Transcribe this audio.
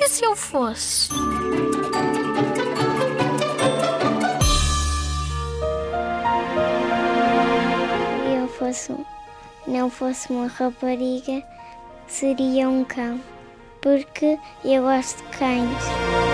E se eu fosse? Eu fosse, não fosse uma rapariga, seria um cão. Porque eu gosto de cães.